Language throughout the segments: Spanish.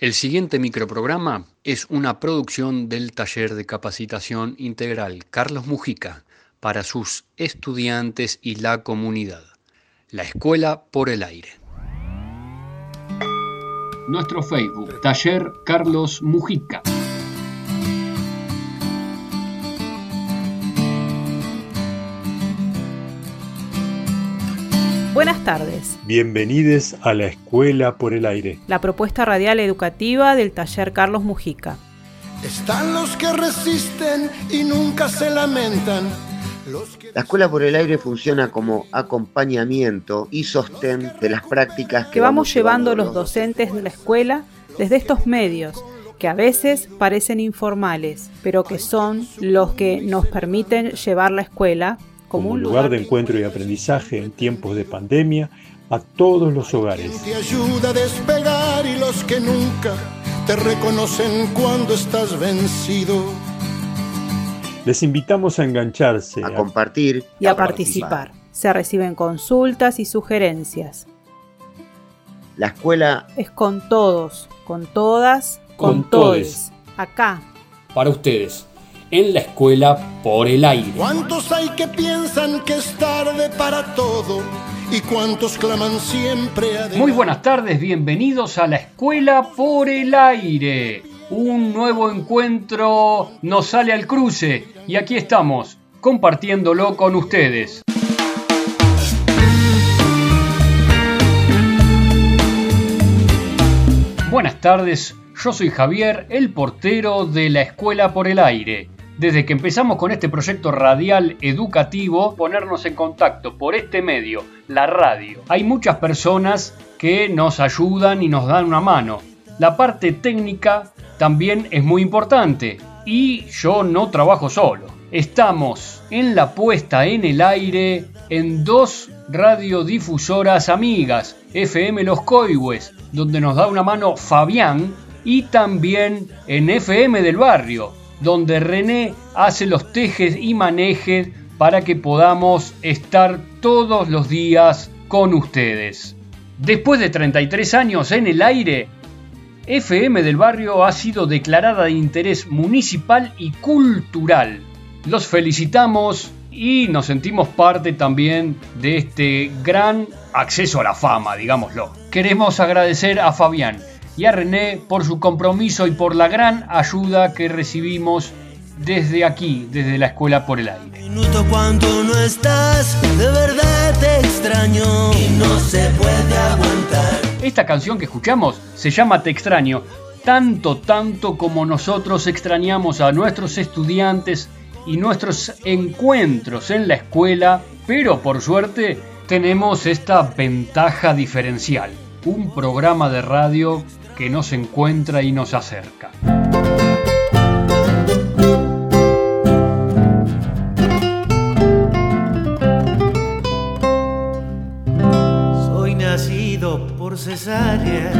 El siguiente microprograma es una producción del taller de capacitación integral Carlos Mujica para sus estudiantes y la comunidad. La Escuela por el Aire. Nuestro Facebook, Taller Carlos Mujica. Tardes. Bienvenidos a la Escuela por el Aire. La propuesta radial educativa del taller Carlos Mujica. Están los que resisten y nunca se lamentan. La Escuela por el Aire funciona como acompañamiento y sostén de las prácticas que, vamos llevando los docentes de la escuela desde estos medios que a veces parecen informales, pero que son los que nos permiten llevar la escuela como un lugar de encuentro y aprendizaje en tiempos de pandemia a todos los hogares. Te ayuda a despegar y los que nunca te reconocen cuando estás vencido. Les invitamos a engancharse, a, compartir y a, participar. Se reciben consultas y sugerencias. La escuela es con todos, con todas, con, todos. Acá. Para ustedes en la escuela por el aire. ¿Cuántos hay que piensan que es tarde para todo? ¿Y cuántos claman siempre a Muy buenas tardes, bienvenidos a la escuela por el aire. Un nuevo encuentro nos sale al cruce y aquí estamos, compartiéndolo con ustedes. Buenas tardes, yo soy Javier, el portero de la Escuela por el Aire desde que empezamos con este proyecto radial educativo, ponernos en contacto por este medio, la radio. Hay muchas personas que nos ayudan y nos dan una mano. La parte técnica también es muy importante y yo no trabajo solo. Estamos en la puesta en el aire en dos radiodifusoras amigas, FM Los Coihues, donde nos da una mano Fabián, y también en FM del Barrio, donde René hace los tejes y manejes para que podamos estar todos los días con ustedes. Después de 33 años en el aire, FM del Barrio ha sido declarada de interés municipal y cultural. Los felicitamos y nos sentimos parte también de este gran acceso a la fama, digámoslo. Queremos agradecer a Fabián, y a René por su compromiso y por la gran ayuda que recibimos desde aquí, desde la Escuela por el Aire. cuando no estás, de verdad te extraño y no se puede aguantar. Esta canción que escuchamos se llama Te extraño, tanto, tanto como nosotros extrañamos a nuestros estudiantes y nuestros encuentros en la escuela, pero por suerte tenemos esta ventaja diferencial, un programa de radio que nos encuentra y nos acerca. Soy nacido por cesárea,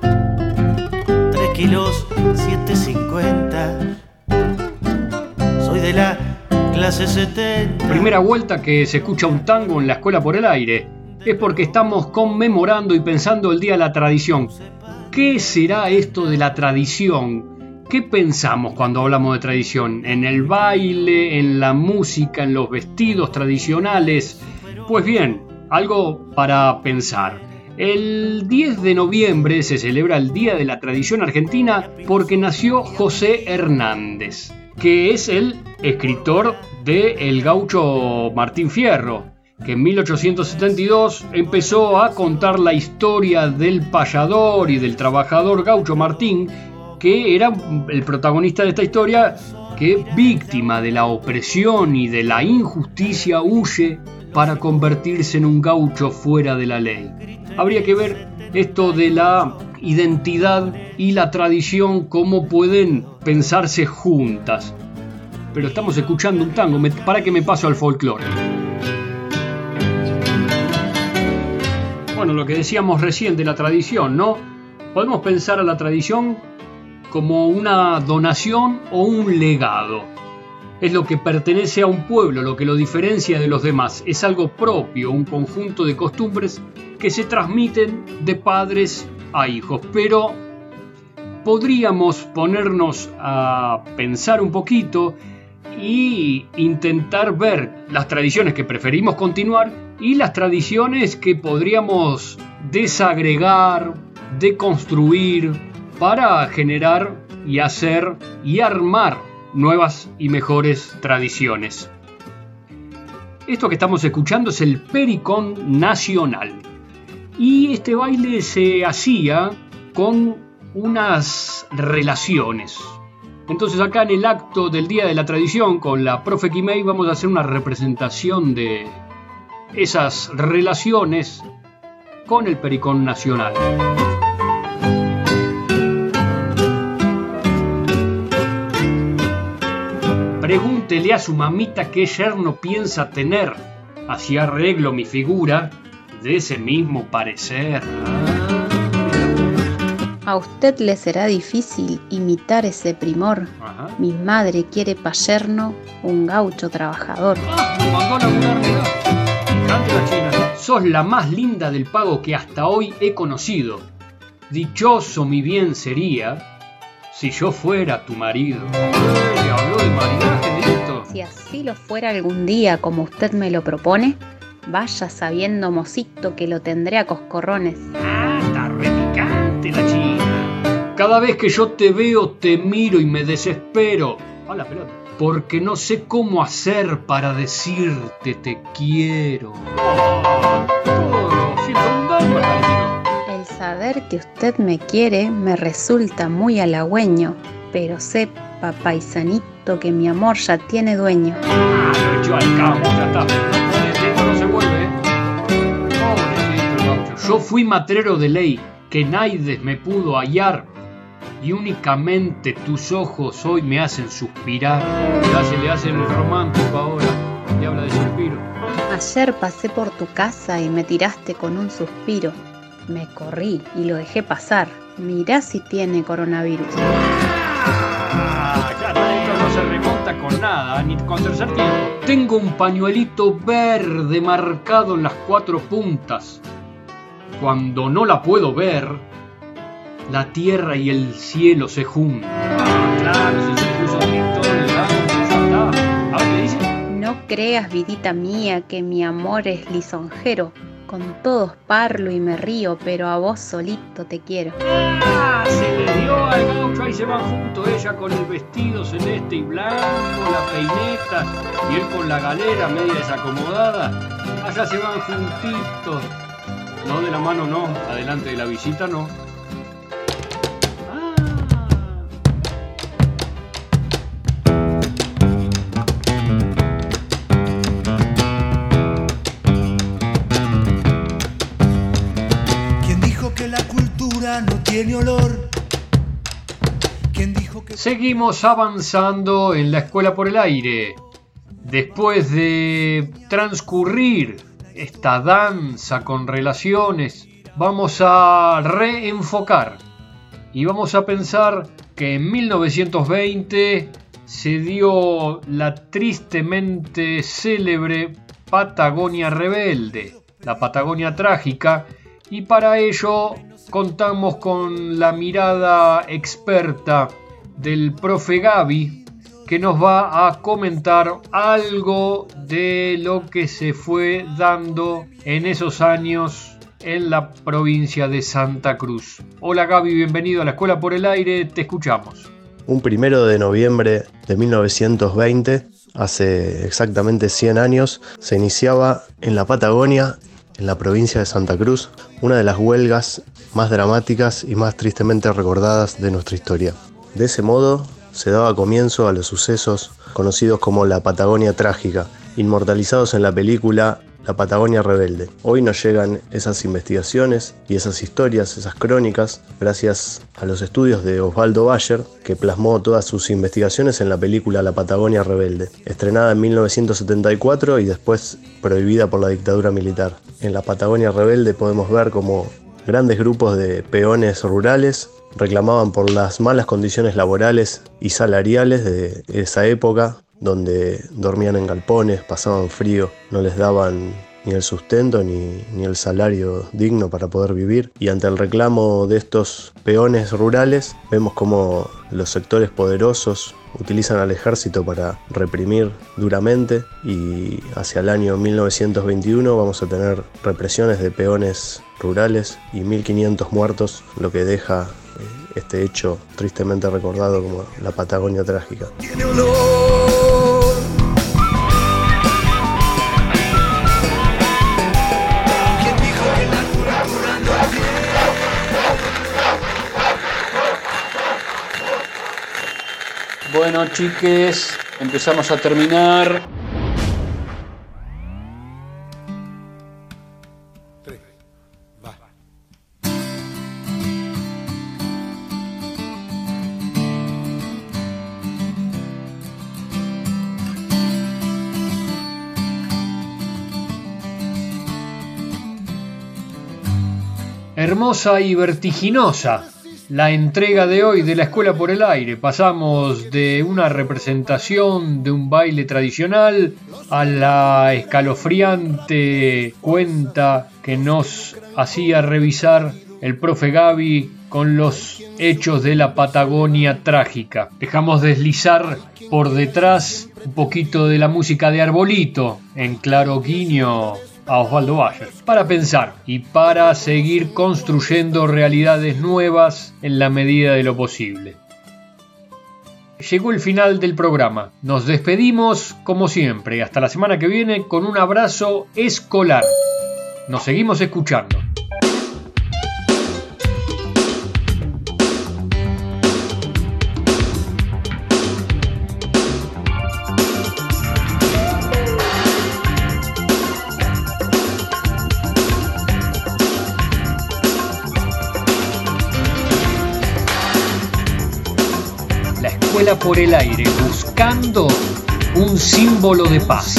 3 kilos 750. Soy de la clase 70. Primera vuelta que se escucha un tango en la escuela por el aire es porque estamos conmemorando y pensando el Día de la Tradición, ¿Qué será esto de la tradición? ¿Qué pensamos cuando hablamos de tradición? ¿En el baile, en la música, en los vestidos tradicionales? Pues bien, algo para pensar. El 10 de noviembre se celebra el Día de la Tradición Argentina porque nació José Hernández, que es el escritor de El gaucho Martín Fierro, que en 1872 empezó a contar la historia del payador y del trabajador gaucho Martín, que era el protagonista de esta historia, que víctima de la opresión y de la injusticia huye para convertirse en un gaucho fuera de la ley. Habría que ver esto de la identidad y la tradición, cómo pueden pensarse juntas. Pero estamos escuchando un tango, para que me paso al folclore. Bueno, lo que decíamos recién de la tradición, ¿no? Podemos pensar a la tradición como una donación o un legado. Es lo que pertenece a un pueblo, lo que lo diferencia de los demás. Es algo propio, un conjunto de costumbres que se transmiten de padres a hijos. Pero podríamos ponernos a pensar un poquito y intentar ver las tradiciones que preferimos continuar y las tradiciones que podríamos desagregar, deconstruir para generar y hacer y armar nuevas y mejores tradiciones. Esto que estamos escuchando es el Pericón Nacional. Y este baile se hacía con unas relaciones. Entonces acá en el acto del Día de la Tradición con la profe Kimei vamos a hacer una representación de esas relaciones con el Pericón Nacional. Pregúntele a su mamita qué yerno piensa tener. Así arreglo mi figura de ese mismo parecer. A usted le será difícil imitar ese primor. Mi madre quiere pa' yerno un gaucho trabajador. Sos la más linda del pago que hasta hoy he conocido. Dichoso mi bien sería si yo fuera tu marido. Si así lo fuera algún día como usted me lo propone, vaya sabiendo, mocito, que lo tendré a coscorrones. Ah, Cada vez que yo te veo, te miro y me desespero. A la pelota. Porque no sé cómo hacer para decirte te quiero. El saber que usted me quiere me resulta muy halagüeño, pero sepa, paisanito, que mi amor ya tiene dueño. Ah, lo echó al campo, ya está. No, no se vuelve. Pobrecito el gaucho. Yo fui matrero de ley, que naides me pudo hallar, y únicamente tus ojos hoy me hacen suspirar. Ya se le hace el romántico ahora, y habla de suspiro. Ayer pasé por tu casa y me tiraste con un suspiro. Me corrí y lo dejé pasar. Mirá si tiene coronavirus. Ah, esto no se remonta con nada, ni con tercer tiempo. Tengo un pañuelito verde marcado en las cuatro puntas. Cuando no la puedo ver, la tierra y el cielo se juntan. Ah. No creas, vidita mía, que mi amor es lisonjero. Con todos parlo y me río, pero a vos solito te quiero. Ah, se le dio al gaucho, ahí se van juntos, ella con el vestido celeste y blanco, la peineta, y él con la galera media desacomodada. Allá se van juntitos. No de la mano, no, adelante de la visita, no. La cultura no tiene olor? ¿Quién dijo que Seguimos avanzando en la escuela por el aire. Después de transcurrir esta danza con relaciones, vamos a reenfocar y vamos a pensar que en 1920 se dio la tristemente célebre Patagonia Rebelde, la Patagonia Trágica, y para ello contamos con la mirada experta del profe Gaby, que nos va a comentar algo de lo que se fue dando en esos años en la provincia de Santa Cruz. Hola Gaby, bienvenido a la Escuela por el Aire, te escuchamos. Un primero de noviembre de 1920, hace exactamente 100 años, se iniciaba en la Patagonia, en la provincia de Santa Cruz, una de las huelgas más dramáticas y más tristemente recordadas de nuestra historia. De ese modo, se daba comienzo a los sucesos conocidos como la Patagonia Trágica, inmortalizados en la película La Patagonia Rebelde. Hoy nos llegan esas investigaciones y esas historias, esas crónicas, gracias a los estudios de Osvaldo Bayer, que plasmó todas sus investigaciones en la película La Patagonia Rebelde, estrenada en 1974 y después prohibida por la dictadura militar. En La Patagonia Rebelde podemos ver como grandes grupos de peones rurales reclamaban por las malas condiciones laborales y salariales de esa época, donde dormían en galpones, pasaban frío, no les daban ni el sustento ni, ni, el salario digno para poder vivir. Y ante el reclamo de estos peones rurales, vemos como los sectores poderosos utilizan al ejército para reprimir duramente y hacia el año 1921 vamos a tener represiones de peones rurales y 1500 muertos, lo que deja eh, este hecho tristemente recordado como la Patagonia trágica. Bueno, chiques, empezamos a terminar. Hermosa y vertiginosa la entrega de hoy de la Escuela por el Aire. Pasamos de una representación de un baile tradicional a la escalofriante cuenta que nos hacía revisar el profe Gaby con los hechos de la Patagonia trágica. Dejamos deslizar por detrás un poquito de la música de Arbolito en claro guiño a Osvaldo Bayer, para pensar y para seguir construyendo realidades nuevas en la medida de lo posible. Llegó el final del programa. Nos despedimos como siempre. Hasta la semana que viene con un abrazo escolar. Nos seguimos escuchando. Por el aire buscando un símbolo de paz.